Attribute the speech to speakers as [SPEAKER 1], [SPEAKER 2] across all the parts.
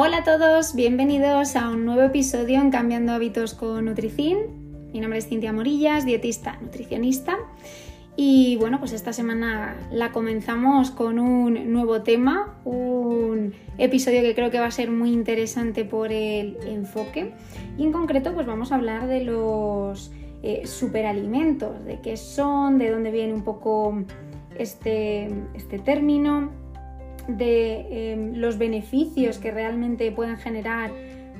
[SPEAKER 1] Hola a todos, bienvenidos a un nuevo episodio en Cambiando Hábitos con Nutricin. Mi nombre es Cintia Morillas, dietista nutricionista. Y bueno, pues esta semana la comenzamos con un nuevo tema, un episodio que creo que va a ser muy interesante por el enfoque. Y en concreto, pues vamos a hablar de los eh, superalimentos, de qué son, de dónde viene un poco este, este término, de em, los beneficios que realmente pueden generar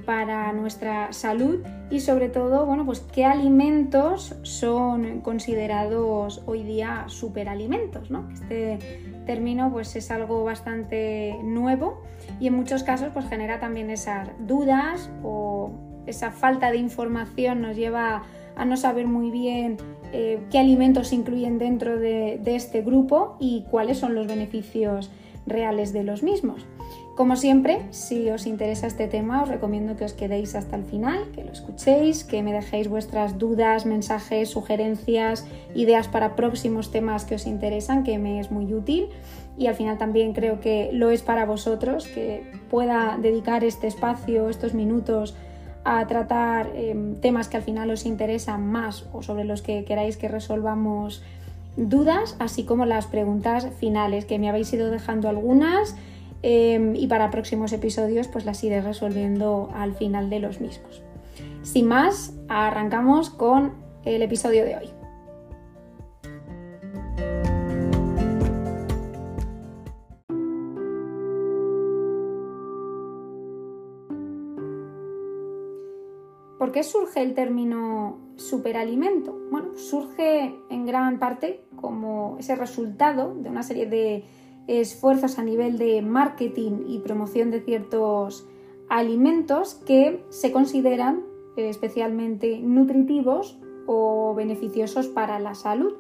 [SPEAKER 1] para nuestra salud y sobre todo, bueno, pues qué alimentos son considerados hoy día superalimentos, ¿no? Este término pues es algo bastante nuevo y en muchos casos pues genera también esas dudas o esa falta de información nos lleva a no saber muy bien eh, qué alimentos incluyen dentro de este grupo y cuáles son los beneficios reales de los mismos. Como siempre, si os interesa este tema, os recomiendo que os quedéis hasta el final, que lo escuchéis, que me dejéis vuestras dudas, mensajes, sugerencias, ideas para próximos temas que os interesan, que me es muy útil. Y al final también creo que lo es para vosotros, que pueda dedicar este espacio, estos minutos a tratar em, temas que al final os interesan más o sobre los que queráis que resolvamos dudas, así como las preguntas finales, que me habéis ido dejando algunas em, y para próximos episodios pues las iré resolviendo al final de los mismos. Sin más, arrancamos con el episodio de hoy. ¿Por qué surge el término superalimento? Bueno, surge en gran parte como ese resultado de una serie de esfuerzos a nivel de marketing y promoción de ciertos alimentos que se consideran especialmente nutritivos o beneficiosos para la salud.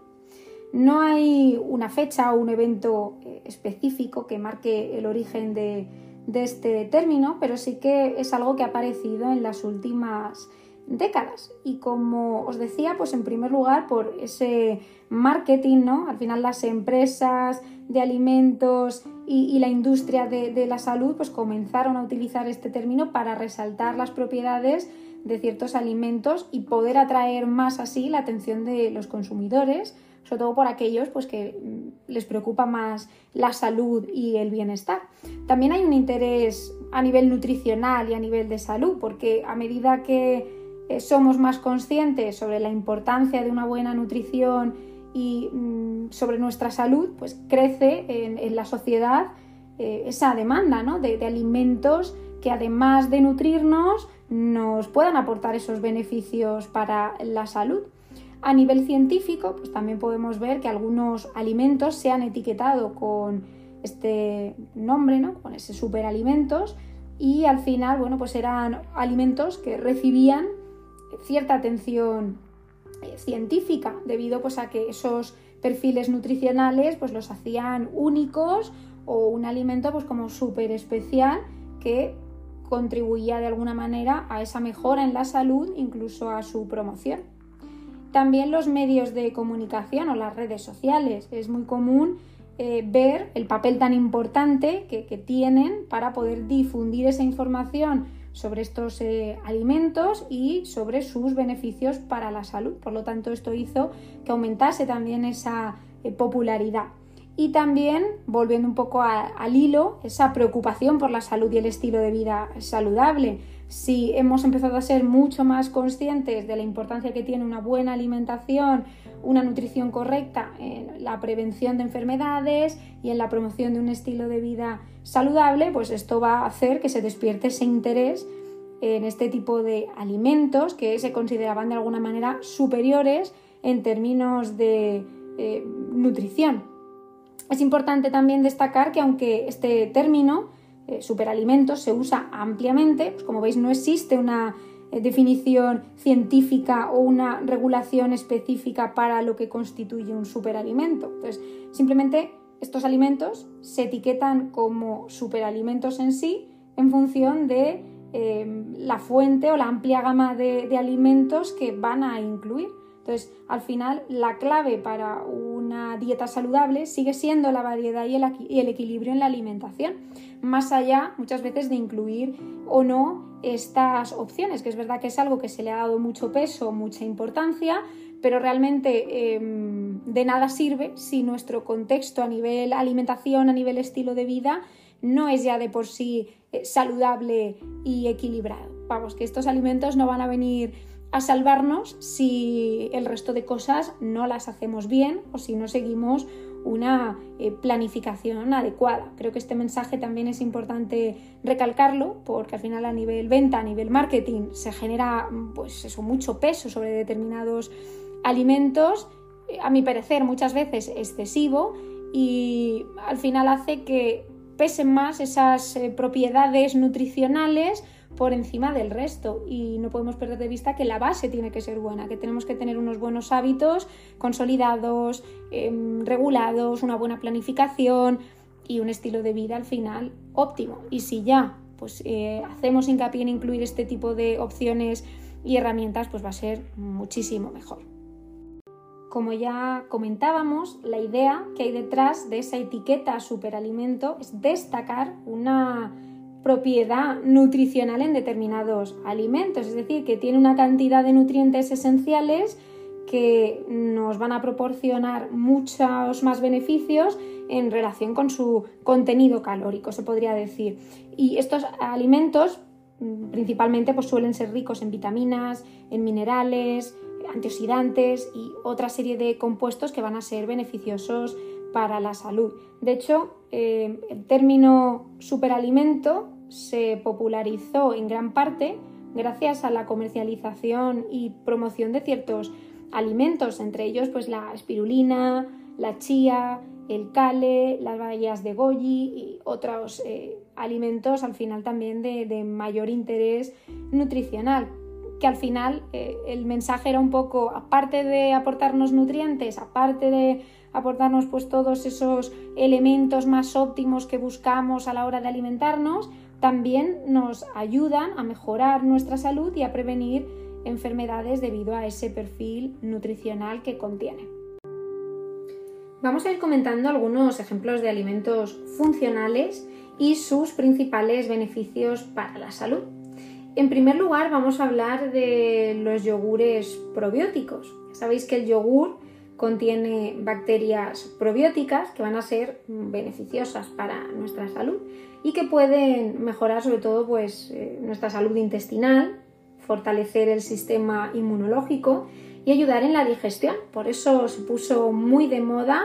[SPEAKER 1] No hay una fecha o un evento específico que marque el origen de, de este término, pero sí que es algo que ha aparecido en las últimas décadas. Y como os decía, pues en primer lugar por ese marketing, ¿no? Al final las empresas de alimentos y, la industria de, de, la salud pues comenzaron a utilizar este término para resaltar las propiedades de ciertos alimentos y poder atraer más así la atención de los consumidores sobre todo por aquellos pues, que mm, les preocupa más la salud y el bienestar. También hay un interés a nivel nutricional y a nivel de salud, porque a medida que eh, somos más conscientes sobre la importancia de una buena nutrición y mm, sobre nuestra salud, pues crece en, la sociedad eh, esa demanda de alimentos que además de nutrirnos nos puedan aportar esos beneficios para la salud. A nivel científico, pues también podemos ver que algunos alimentos se han etiquetado con este nombre, ¿no? con ese superalimentos, y al final, bueno, pues eran alimentos que recibían cierta atención eh, científica debido pues a que esos perfiles nutricionales pues los hacían únicos o un alimento pues como súper especial que contribuía de alguna manera a esa mejora en la salud, incluso a su promoción. También los medios de comunicación o las redes sociales. Es muy común eh, ver el papel tan importante que, tienen para poder difundir esa información sobre estos eh, alimentos y sobre sus beneficios para la salud. Por lo tanto, esto hizo que aumentase también esa eh, popularidad. Y también, volviendo un poco al hilo, esa preocupación por la salud y el estilo de vida saludable si hemos empezado a ser mucho más conscientes de la importancia que tiene una buena alimentación, una nutrición correcta en la prevención de enfermedades y en la promoción de un estilo de vida saludable, pues esto va a hacer que se despierte ese interés en este tipo de alimentos que se consideraban de alguna manera superiores en términos de eh, nutrición. Es importante también destacar que aunque este término eh, superalimentos se usa ampliamente. Pues como veis, no existe una definición científica o una regulación específica para lo que constituye un superalimento. Entonces, simplemente estos alimentos se etiquetan como superalimentos en sí en función de em, la fuente o la amplia gama de, alimentos que van a incluir. Entonces, al final, la clave para un una dieta saludable sigue siendo la variedad y el, equilibrio en la alimentación, más allá muchas veces de incluir o no estas opciones, que es verdad que es algo que se le ha dado mucho peso, mucha importancia, pero realmente em, de nada sirve si nuestro contexto a nivel alimentación, a nivel estilo de vida, no es ya de por sí eh, saludable y equilibrado. Vamos, que estos alimentos no van a venir a salvarnos si el resto de cosas no las hacemos bien o si no seguimos una eh, planificación adecuada. Creo que este mensaje también es importante recalcarlo porque al final a nivel venta, a nivel marketing, se genera pues mucho peso sobre determinados alimentos, eh, a mi parecer muchas veces excesivo y al final hace que pesen más esas eh, propiedades nutricionales por encima del resto y no podemos perder de vista que la base tiene que ser buena, que tenemos que tener unos buenos hábitos consolidados, em, regulados, una buena planificación y un estilo de vida al final óptimo. Y si ya pues eh, hacemos hincapié en incluir este tipo de opciones y herramientas, pues va a ser muchísimo mejor. Como ya comentábamos, la idea que hay detrás de esa etiqueta superalimento es destacar una propiedad nutricional en determinados alimentos, es decir, que tiene una cantidad de nutrientes esenciales que nos van a proporcionar muchos más beneficios en relación con su contenido calórico, se podría decir. Y estos alimentos mm, principalmente pues, suelen ser ricos en vitaminas, en minerales, antioxidantes y otra serie de compuestos que van a ser beneficiosos para la salud. De hecho, eh, el término superalimento se popularizó en gran parte gracias a la comercialización y promoción de ciertos alimentos, entre ellos pues la espirulina, la chía, el kale, las bayas de goji y otros eh, alimentos al final también de, mayor interés nutricional que al final eh, el mensaje era un poco, aparte de aportarnos nutrientes, aparte de aportarnos pues todos esos elementos más óptimos que buscamos a la hora de alimentarnos, también nos ayudan a mejorar nuestra salud y a prevenir enfermedades debido a ese perfil nutricional que contiene. Vamos a ir comentando algunos ejemplos de alimentos funcionales y sus principales beneficios para la salud. En primer lugar, vamos a hablar de los yogures probióticos. Sabéis que el yogur contiene bacterias probióticas que van a ser beneficiosas para nuestra salud y que pueden mejorar sobre todo pues, eh, nuestra salud intestinal, fortalecer el sistema inmunológico y ayudar en la digestión. Por eso se puso muy de moda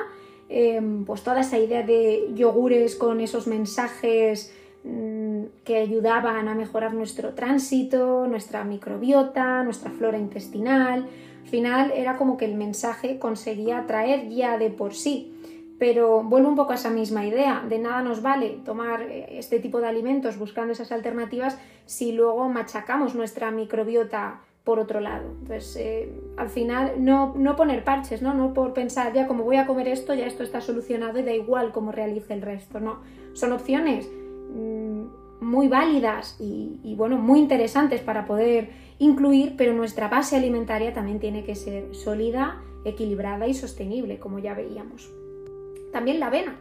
[SPEAKER 1] em, pues toda esa idea de yogures con esos mensajes mm, que ayudaban a mejorar nuestro tránsito, nuestra microbiota, nuestra flora intestinal. Al final era como que el mensaje conseguía atraer ya de por sí pero vuelvo un poco a esa misma idea, de nada nos vale tomar eh, este tipo de alimentos buscando esas alternativas si luego machacamos nuestra microbiota por otro lado. Entonces, eh, al final, no, poner parches, ¿no? No por pensar, ya como voy a comer esto, ya esto está solucionado y da igual cómo realice el resto, no. Son opciones mm, muy válidas y, y, bueno, muy interesantes para poder incluir, pero nuestra base alimentaria también tiene que ser sólida, equilibrada y sostenible, como ya veíamos. También la avena.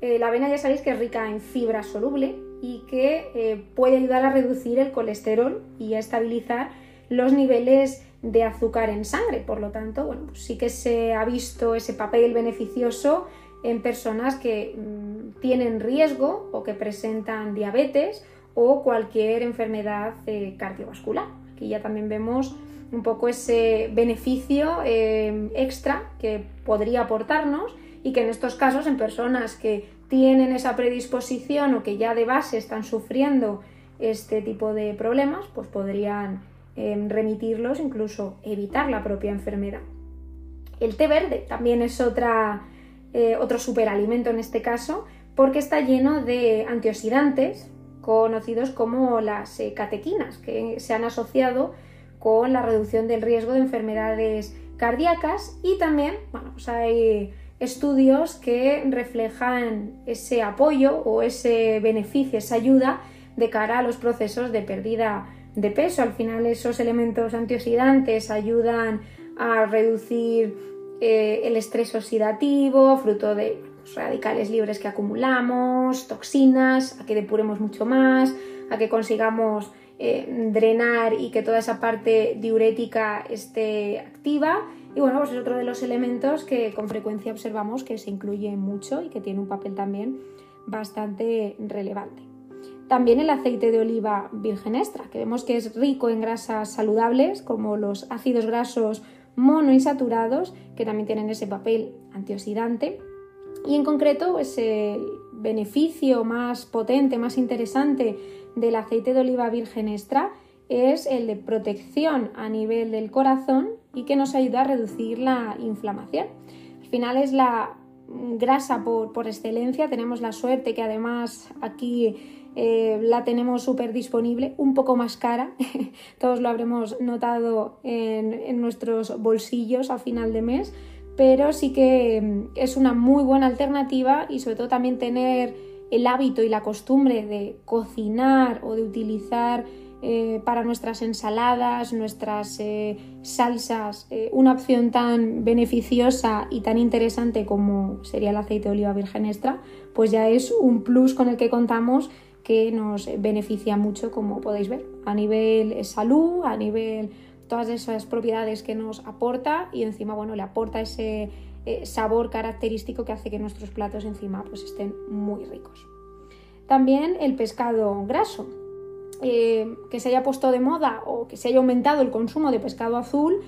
[SPEAKER 1] Eh, la avena ya sabéis que es rica en fibra soluble y que eh, puede ayudar a reducir el colesterol y a estabilizar los niveles de azúcar en sangre. Por lo tanto, bueno, pues sí que se ha visto ese papel beneficioso en personas que mm, tienen riesgo o que presentan diabetes o cualquier enfermedad eh, cardiovascular. Aquí ya también vemos un poco ese beneficio extra que podría aportarnos y que en estos casos, en personas que tienen esa predisposición o que ya de base están sufriendo este tipo de problemas, pues podrían em, remitirlos, incluso evitar la propia enfermedad. El té verde también es otra, eh, otro superalimento en este caso, porque está lleno de antioxidantes conocidos como las eh, catequinas, que se han asociado con la reducción del riesgo de enfermedades cardíacas y también, bueno, pues hay estudios que reflejan ese apoyo o ese beneficio, esa ayuda de cara a los procesos de pérdida de peso. Al final esos elementos antioxidantes ayudan a reducir eh, el estrés oxidativo, fruto de radicales libres que acumulamos, toxinas, a que depuremos mucho más, a que consigamos eh, drenar y que toda esa parte diurética esté activa. Y bueno, pues es otro de los elementos que con frecuencia observamos que se incluye mucho y que tiene un papel también bastante relevante. También el aceite de oliva virgen extra, que vemos que es rico en grasas saludables como los ácidos grasos monoinsaturados, que también tienen ese papel antioxidante. Y en concreto, pues, el beneficio más potente, más interesante del aceite de oliva virgen extra es el de protección a nivel del corazón y que nos ayuda a reducir la inflamación. Al final es la grasa por, por excelencia, tenemos la suerte que además aquí eh, la tenemos súper disponible, un poco más cara, todos lo habremos notado en, nuestros bolsillos a final de mes, pero sí que mm, es una muy buena alternativa y sobre todo también tener el hábito y la costumbre de cocinar o de utilizar eh, para nuestras ensaladas, nuestras eh, salsas, una opción tan beneficiosa y tan interesante como sería el aceite de oliva virgen extra, pues ya es un plus con el que contamos que nos beneficia mucho, como podéis ver, a nivel salud, a nivel todas esas propiedades que nos aporta y encima, bueno, le aporta ese eh, sabor característico que hace que nuestros platos encima pues estén muy ricos. También el pescado graso, eh, que se haya puesto de moda o que se haya aumentado el consumo de pescado azul,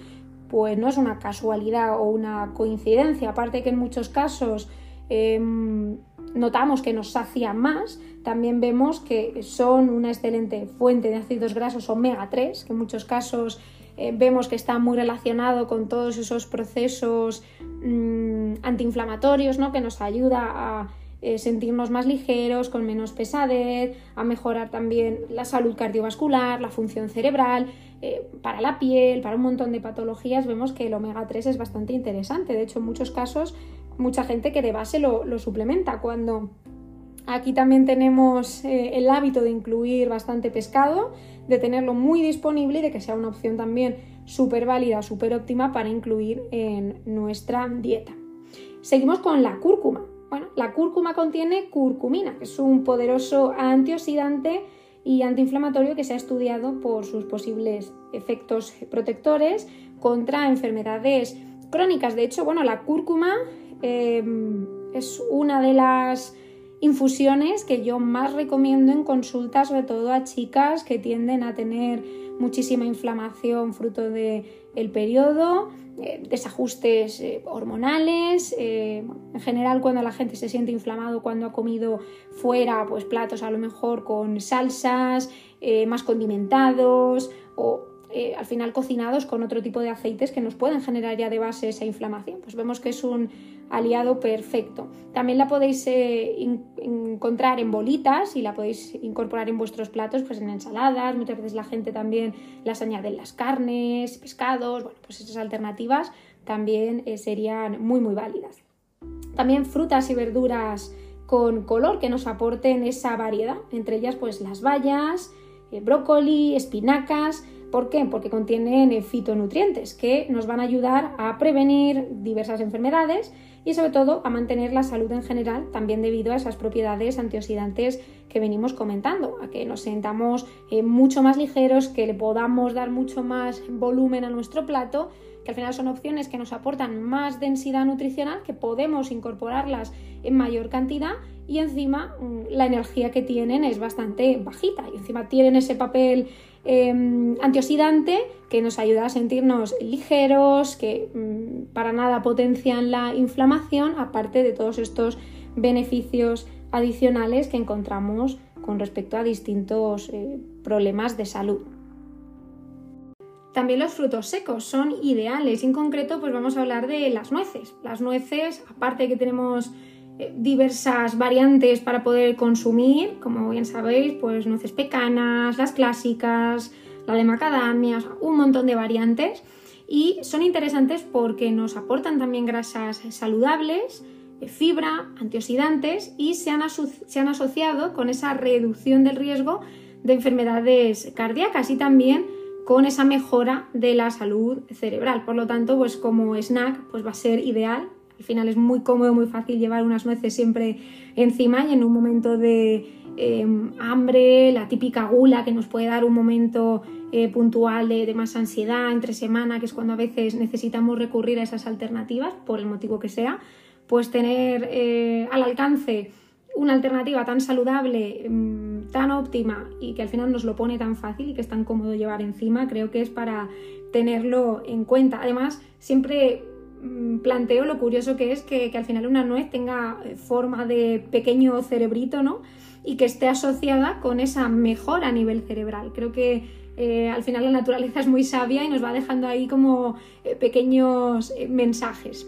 [SPEAKER 1] pues no es una casualidad o una coincidencia, aparte que en muchos casos em, notamos que nos sacia más, también vemos que son una excelente fuente de ácidos grasos omega 3, que en muchos casos eh, vemos que está muy relacionado con todos esos procesos mm, antiinflamatorios, ¿no? que nos ayuda a eh, sentirnos más ligeros, con menos pesadez, a mejorar también la salud cardiovascular, la función cerebral, eh, para la piel, para un montón de patologías, vemos que el omega 3 es bastante interesante. De hecho, en muchos casos mucha gente que de base lo, suplementa. Cuando aquí también tenemos eh, el hábito de incluir bastante pescado, de tenerlo muy disponible y de que sea una opción también súper válida, súper óptima para incluir en nuestra dieta. Seguimos con la cúrcuma. Bueno, la cúrcuma contiene curcumina, que es un poderoso antioxidante y antiinflamatorio que se ha estudiado por sus posibles efectos protectores contra enfermedades crónicas. De hecho, bueno, la cúrcuma Em, es una de las infusiones que yo más recomiendo en consulta, sobre todo a chicas que tienden a tener muchísima inflamación fruto del el periodo, eh, desajustes eh, hormonales, eh, en general cuando la gente se siente inflamado cuando ha comido fuera, pues platos a lo mejor con salsas, más condimentados o eh, al final cocinados con otro tipo de aceites que nos pueden generar ya de base esa inflamación. Pues vemos que es un aliado perfecto. También la podéis eh, encontrar en bolitas y la podéis incorporar en vuestros platos, pues en ensaladas. Muchas veces la gente también las añade en las carnes, pescados. Bueno, pues esas alternativas también eh, serían muy muy válidas. También frutas y verduras con color que nos aporten esa variedad, entre ellas pues las bayas, brócoli, espinacas, ¿Por qué? Porque contienen fitonutrientes que nos van a ayudar a prevenir diversas enfermedades y sobre todo a mantener la salud en general, también debido a esas propiedades antioxidantes que venimos comentando, a que nos sentamos eh, mucho más ligeros, que le podamos dar mucho más volumen a nuestro plato, que al final son opciones que nos aportan más densidad nutricional, que podemos incorporarlas en mayor cantidad y encima mm, la energía que tienen es bastante bajita y encima tienen ese papel Em, antioxidante que nos ayuda a sentirnos ligeros, que mm, para nada potencian la inflamación, aparte de todos estos beneficios adicionales que encontramos con respecto a distintos eh, problemas de salud. También los frutos secos son ideales. En concreto, pues vamos a hablar de las nueces. Las nueces, aparte de que tenemos eh, diversas variantes para poder consumir, como bien sabéis, pues nueces pecanas, las clásicas, la de macadamia, un montón de variantes y son interesantes porque nos aportan también grasas saludables, eh, fibra, antioxidantes y se han, se han asociado con esa reducción del riesgo de enfermedades cardíacas y también con esa mejora de la salud cerebral. Por lo tanto, pues como snack, pues va a ser ideal. Al final es muy cómodo, muy fácil llevar unas nueces siempre encima y en un momento de em, hambre, la típica gula que nos puede dar un momento eh, puntual de, más ansiedad entre semana, que es cuando a veces necesitamos recurrir a esas alternativas, por el motivo que sea, pues tener eh, al alcance una alternativa tan saludable, mm, tan óptima y que al final nos lo pone tan fácil y que es tan cómodo llevar encima, creo que es para tenerlo en cuenta. Además, siempre mm, planteo lo curioso que es que, al final una nuez tenga eh, forma de pequeño cerebrito, ¿no? Y que esté asociada con esa mejora a nivel cerebral. Creo que eh, al final la naturaleza es muy sabia y nos va dejando ahí como eh, pequeños mensajes.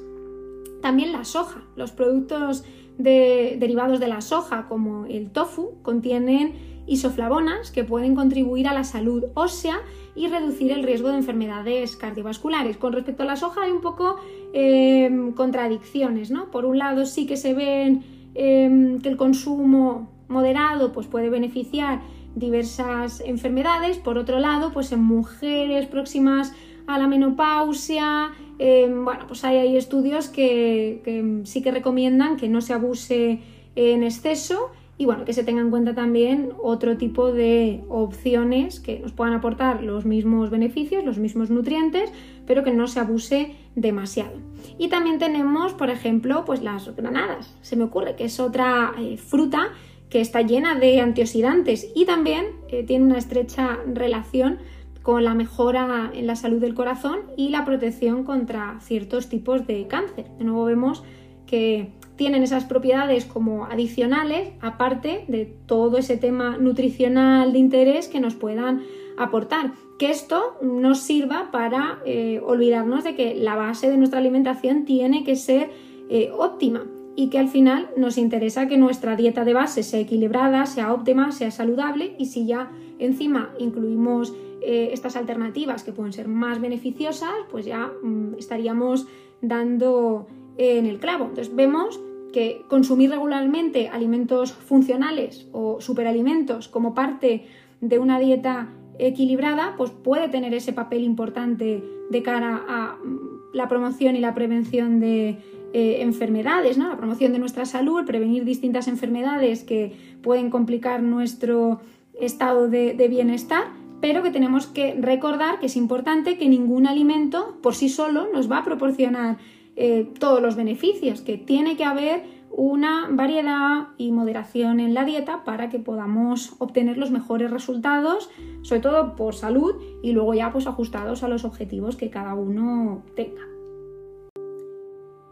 [SPEAKER 1] También la soja, los productos de, derivados de la soja, como el tofu, contienen isoflavonas que pueden contribuir a la salud ósea y reducir el riesgo de enfermedades cardiovasculares. Con respecto a la soja hay un poco em, contradicciones, ¿no? Por un lado sí que se ven em, que el consumo moderado pues, puede beneficiar diversas enfermedades, por otro lado, pues en mujeres próximas a la menopausia, Em, bueno, pues hay, estudios que, sí que recomiendan que no se abuse en exceso y bueno, que se tenga en cuenta también otro tipo de opciones que nos puedan aportar los mismos beneficios, los mismos nutrientes, pero que no se abuse demasiado. Y también tenemos, por ejemplo, pues las granadas. Se me ocurre que es otra eh, fruta que está llena de antioxidantes y también eh, tiene una estrecha relación con la mejora en la salud del corazón y la protección contra ciertos tipos de cáncer. De nuevo vemos que tienen esas propiedades como adicionales, aparte de todo ese tema nutricional de interés que nos puedan aportar. Que esto nos sirva para eh, olvidarnos de que la base de nuestra alimentación tiene que ser eh, óptima y que al final nos interesa que nuestra dieta de base sea equilibrada, sea óptima, sea saludable y si ya encima incluimos eh, estas alternativas que pueden ser más beneficiosas, pues ya mm, estaríamos dando en el clavo. Entonces vemos que consumir regularmente alimentos funcionales o superalimentos como parte de una dieta equilibrada, pues puede tener ese papel importante de cara a mm, la promoción y la prevención de eh, enfermedades, ¿no? la promoción de nuestra salud, prevenir distintas enfermedades que pueden complicar nuestro estado de bienestar pero que tenemos que recordar que es importante que ningún alimento por sí solo nos va a proporcionar eh, todos los beneficios, que tiene que haber una variedad y moderación en la dieta para que podamos obtener los mejores resultados, sobre todo por salud y luego ya pues ajustados a los objetivos que cada uno tenga.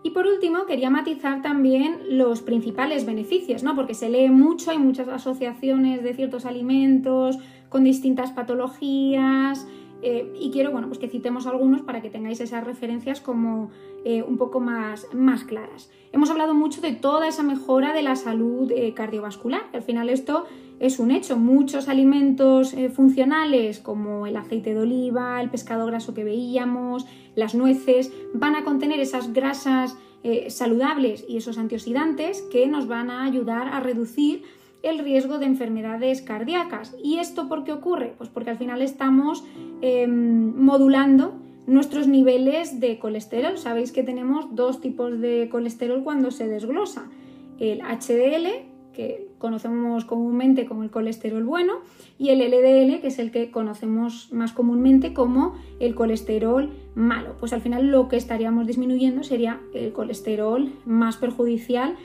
[SPEAKER 1] Y por último, quería matizar también los principales beneficios, ¿no? Porque se lee mucho, hay muchas asociaciones de ciertos alimentos con distintas patologías, eh, y quiero bueno, pues que citemos algunos para que tengáis esas referencias como eh, un poco más, más, claras. Hemos hablado mucho de toda esa mejora de la salud eh, cardiovascular. Al final esto es un hecho. Muchos alimentos funcionales como el aceite de oliva, el pescado graso que veíamos, las nueces, van a contener esas grasas saludables y esos antioxidantes que nos van a ayudar a reducir el riesgo de enfermedades cardíacas. ¿Y esto por qué ocurre? Pues porque al final estamos em, modulando nuestros niveles de colesterol. Sabéis que tenemos dos tipos de colesterol cuando se desglosa. El HDL, que conocemos comúnmente como el colesterol bueno, y el LDL, que es el que conocemos más comúnmente como el colesterol malo. Pues al final lo que estaríamos disminuyendo sería el colesterol más perjudicial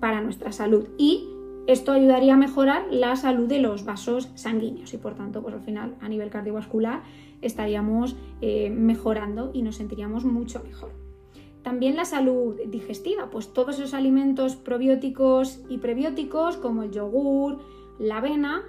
[SPEAKER 1] para nuestra salud. Y esto ayudaría a mejorar la salud de los vasos sanguíneos y por tanto, pues al final a nivel cardiovascular estaríamos eh, mejorando y nos sentiríamos mucho mejor. También la salud digestiva, pues todos esos alimentos probióticos y prebióticos como el yogur, la avena,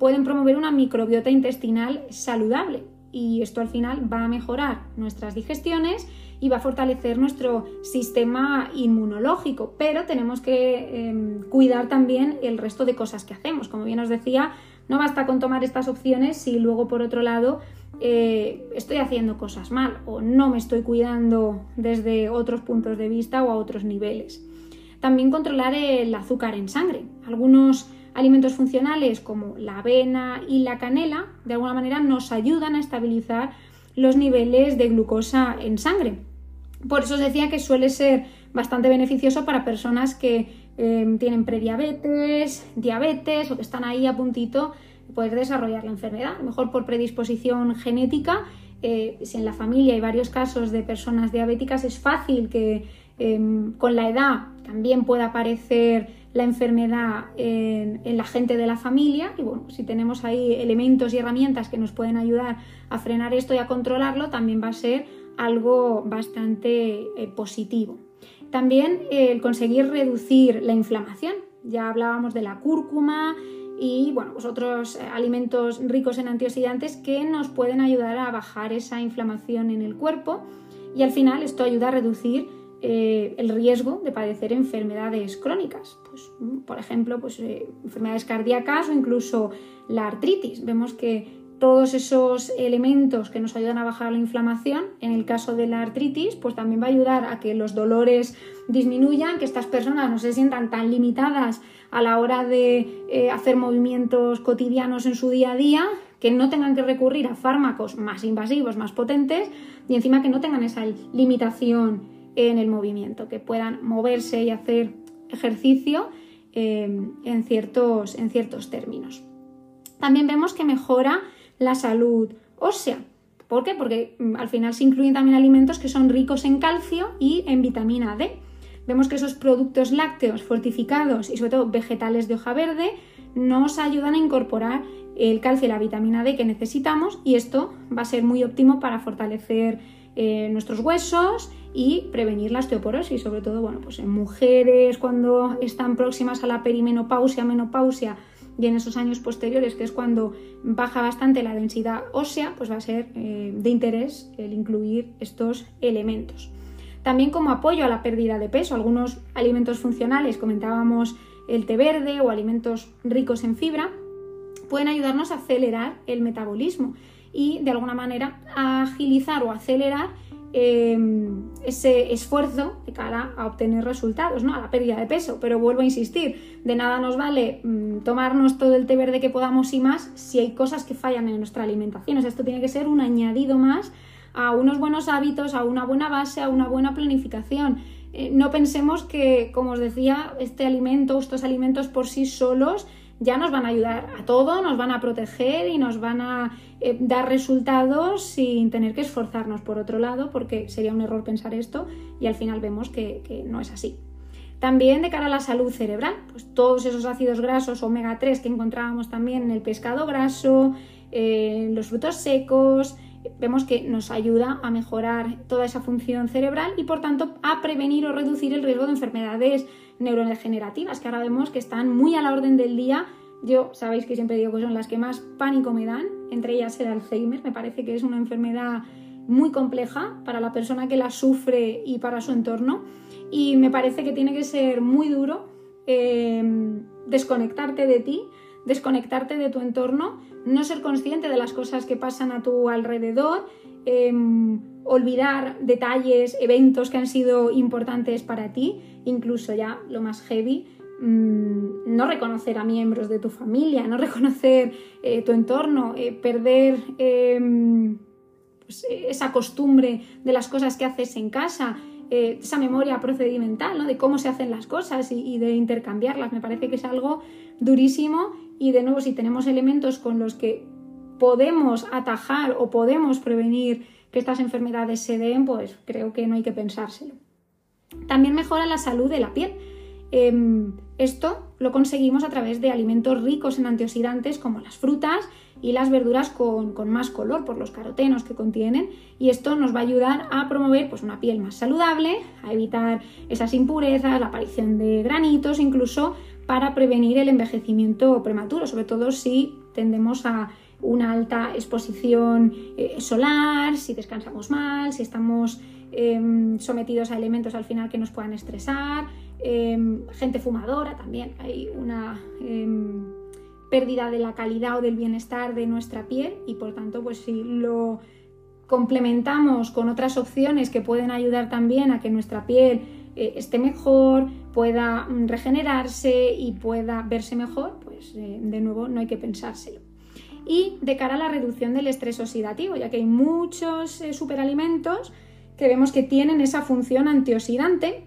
[SPEAKER 1] pueden promover una microbiota intestinal saludable y esto al final va a mejorar nuestras digestiones y va a fortalecer nuestro sistema inmunológico, pero tenemos que em, cuidar también el resto de cosas que hacemos. Como bien os decía, no basta con tomar estas opciones si luego por otro lado eh, estoy haciendo cosas mal o no me estoy cuidando desde otros puntos de vista o a otros niveles. También controlar el azúcar en sangre. Algunos alimentos funcionales como la avena y la canela, de alguna manera nos ayudan a estabilizar los niveles de glucosa en sangre. Por eso os decía que suele ser bastante beneficioso para personas que eh, tienen prediabetes, diabetes o que están ahí a puntito de poder desarrollar la enfermedad. A lo mejor por predisposición genética, eh, si en la familia hay varios casos de personas diabéticas, es fácil que em, con la edad también pueda aparecer la enfermedad en, en, la gente de la familia y bueno, si tenemos ahí elementos y herramientas que nos pueden ayudar a frenar esto y a controlarlo, también va a ser algo bastante eh, positivo. También eh, el conseguir reducir la inflamación. Ya hablábamos de la cúrcuma y bueno, pues otros eh, alimentos ricos en antioxidantes que nos pueden ayudar a bajar esa inflamación en el cuerpo y al final esto ayuda a reducir el riesgo de padecer enfermedades crónicas, pues, mm, por ejemplo, pues, enfermedades cardíacas o incluso la artritis. Vemos que todos esos elementos que nos ayudan a bajar la inflamación, en el caso de la artritis, pues también va a ayudar a que los dolores disminuyan, que estas personas no se sientan tan limitadas a la hora de eh, hacer movimientos cotidianos en su día a día, que no tengan que recurrir a fármacos más invasivos, más potentes, y encima que no tengan esa limitación en el movimiento, que puedan moverse y hacer ejercicio eh, en, ciertos, en ciertos términos. También vemos que mejora la salud ósea. ¿Por qué? Porque mm, al final se incluyen también alimentos que son ricos en calcio y en vitamina D. Vemos que esos productos lácteos fortificados y sobre todo vegetales de hoja verde nos ayudan a incorporar el calcio y la vitamina D que necesitamos y esto va a ser muy óptimo para fortalecer eh, nuestros huesos y prevenir la osteoporosis, sobre todo bueno, pues en mujeres cuando están próximas a la perimenopausia, menopausia y en esos años posteriores, que es cuando baja bastante la densidad ósea, pues va a ser eh, de interés el incluir estos elementos. También como apoyo a la pérdida de peso, algunos alimentos funcionales, comentábamos el té verde o alimentos ricos en fibra, pueden ayudarnos a acelerar el metabolismo y de alguna manera a agilizar o acelerar Em, ese esfuerzo de cara a obtener resultados, ¿no? a la pérdida de peso. Pero vuelvo a insistir, de nada nos vale mm, tomarnos todo el té verde que podamos y más si hay cosas que fallan en nuestra alimentación. esto tiene que ser un añadido más a unos buenos hábitos, a una buena base, a una buena planificación. Eh, no pensemos que, como os decía, este alimento, estos alimentos por sí solos ya nos van a ayudar a todo, nos van a proteger y nos van a eh, dar resultados sin tener que esforzarnos por otro lado, porque sería un error pensar esto y al final vemos que, no es así. También de cara a la salud cerebral, pues todos esos ácidos grasos omega 3 que encontrábamos también en el pescado graso, en los frutos secos, vemos que nos ayuda a mejorar toda esa función cerebral y por tanto a prevenir o reducir el riesgo de enfermedades neurodegenerativas que ahora vemos que están muy a la orden del día. Yo sabéis que siempre digo que son las que más pánico me dan, entre ellas el Alzheimer, me parece que es una enfermedad muy compleja para la persona que la sufre y para su entorno y me parece que tiene que ser muy duro eh, desconectarte de ti, desconectarte de tu entorno, no ser consciente de las cosas que pasan a tu alrededor, em, olvidar detalles, eventos que han sido importantes para ti, incluso ya lo más heavy, mm, no reconocer a miembros de tu familia, no reconocer eh, tu entorno, eh, perder em, pues, esa costumbre de las cosas que haces en casa, eh, esa memoria procedimental, de cómo se hacen las cosas y, de intercambiarlas. Me parece que es algo durísimo y de nuevo si tenemos elementos con los que podemos atajar o podemos prevenir que estas enfermedades se den, pues creo que no hay que pensárselo. También mejora la salud de la piel. Em, esto lo conseguimos a través de alimentos ricos en antioxidantes como las frutas y las verduras con, más color por los carotenos que contienen y esto nos va a ayudar a promover pues, una piel más saludable, a evitar esas impurezas, la aparición de granitos, incluso para prevenir el envejecimiento prematuro, sobre todo si tendemos a una alta exposición eh, solar, si descansamos mal, si estamos em, sometidos a elementos al final que nos puedan estresar, Em, gente fumadora también, hay una em, pérdida de la calidad o del bienestar de nuestra piel y por tanto pues si lo complementamos con otras opciones que pueden ayudar también a que nuestra piel eh, esté mejor, pueda mm, regenerarse y pueda verse mejor, pues eh, de nuevo no hay que pensárselo. Y de cara a la reducción del estrés oxidativo, ya que hay muchos eh, superalimentos que vemos que tienen esa función antioxidante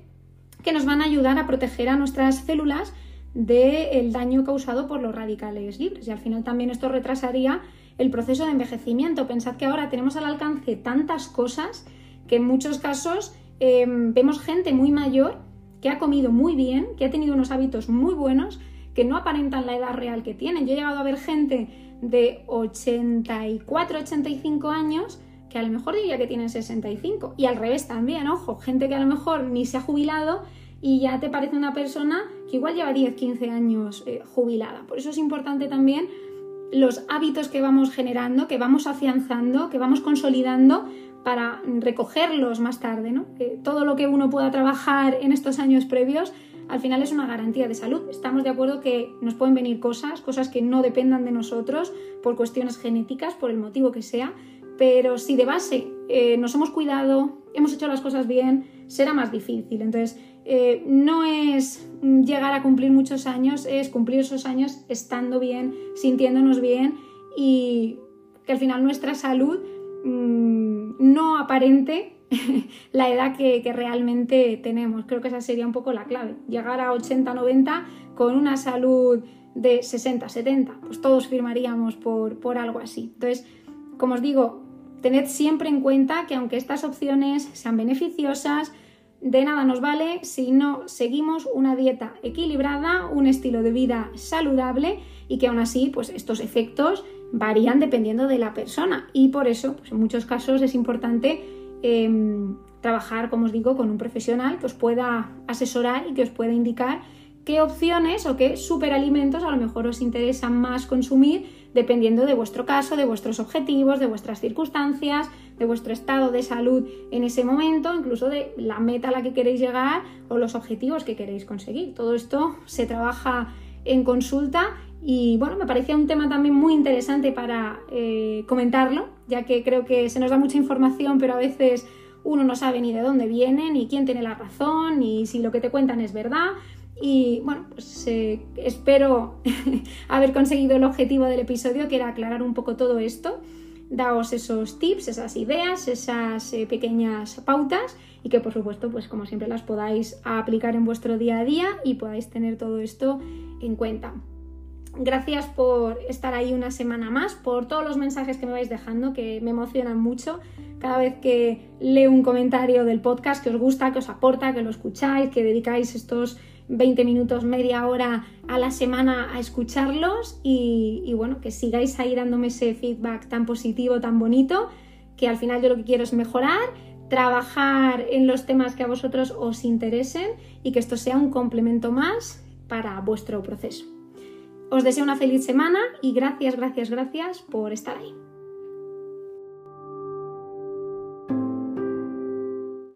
[SPEAKER 1] que nos van a ayudar a proteger a nuestras células del daño causado por los radicales libres. Y al final también esto retrasaría el proceso de envejecimiento. Pensad que ahora tenemos al alcance tantas cosas que en muchos casos em, vemos gente muy mayor que ha comido muy bien, que ha tenido unos hábitos muy buenos, que no aparentan la edad real que tienen. Yo he llegado a ver gente de 84, 85 años que a lo mejor diría que tienen 65. Y al revés también, ojo, gente que a lo mejor ni se ha jubilado y ya te parece una persona que igual lleva 10, 15 años eh, jubilada. Por eso es importante también los hábitos que vamos generando, que vamos afianzando, que vamos consolidando para recogerlos más tarde. ¿no? todo lo que uno pueda trabajar en estos años previos al final es una garantía de salud. Estamos de acuerdo que nos pueden venir cosas, cosas que no dependan de nosotros por cuestiones genéticas, por el motivo que sea, pero si de base eh, nos hemos cuidado, hemos hecho las cosas bien, será más difícil. Entonces, eh, no es llegar a cumplir muchos años, es cumplir esos años estando bien, sintiéndonos bien y que al final nuestra salud mm, no aparente la edad que, realmente tenemos. Creo que esa sería un poco la clave. Llegar a 80, 90 con una salud de 60, 70. Pues todos firmaríamos por, por algo así. Entonces, como os digo, tened siempre en cuenta que aunque estas opciones sean beneficiosas, de nada nos vale si no seguimos una dieta equilibrada, un estilo de vida saludable y que aún así pues estos efectos varían dependiendo de la persona. Y por eso pues, en muchos casos es importante em, trabajar, como os digo, con un profesional que os pueda asesorar y que os pueda indicar qué opciones o qué superalimentos a lo mejor os interesan más consumir dependiendo de vuestro caso, de vuestros objetivos, de vuestras circunstancias, de vuestro estado de salud en ese momento, incluso de la meta a la que queréis llegar o los objetivos que queréis conseguir. Todo esto se trabaja en consulta y bueno, me parecía un tema también muy interesante para eh, comentarlo, ya que creo que se nos da mucha información, pero a veces uno no sabe ni de dónde viene, ni quién tiene la razón, ni si lo que te cuentan es verdad. Y bueno, pues eh, espero haber conseguido el objetivo del episodio, que era aclarar un poco todo esto, daos esos tips, esas ideas, esas eh, pequeñas pautas y que por supuesto, pues como siempre las podáis aplicar en vuestro día a día y podáis tener todo esto en cuenta. Gracias por estar ahí una semana más, por todos los mensajes que me vais dejando, que me emocionan mucho. Cada vez que leo un comentario del podcast que os gusta, que os aporta, que lo escucháis, que dedicáis estos 20 minutos, media hora a la semana a escucharlos y, bueno, que sigáis ahí dándome ese feedback tan positivo, tan bonito, que al final yo lo que quiero es mejorar, trabajar en los temas que a vosotros os interesen y que esto sea un complemento más para vuestro proceso. Os deseo una feliz semana y gracias, gracias, gracias por estar ahí.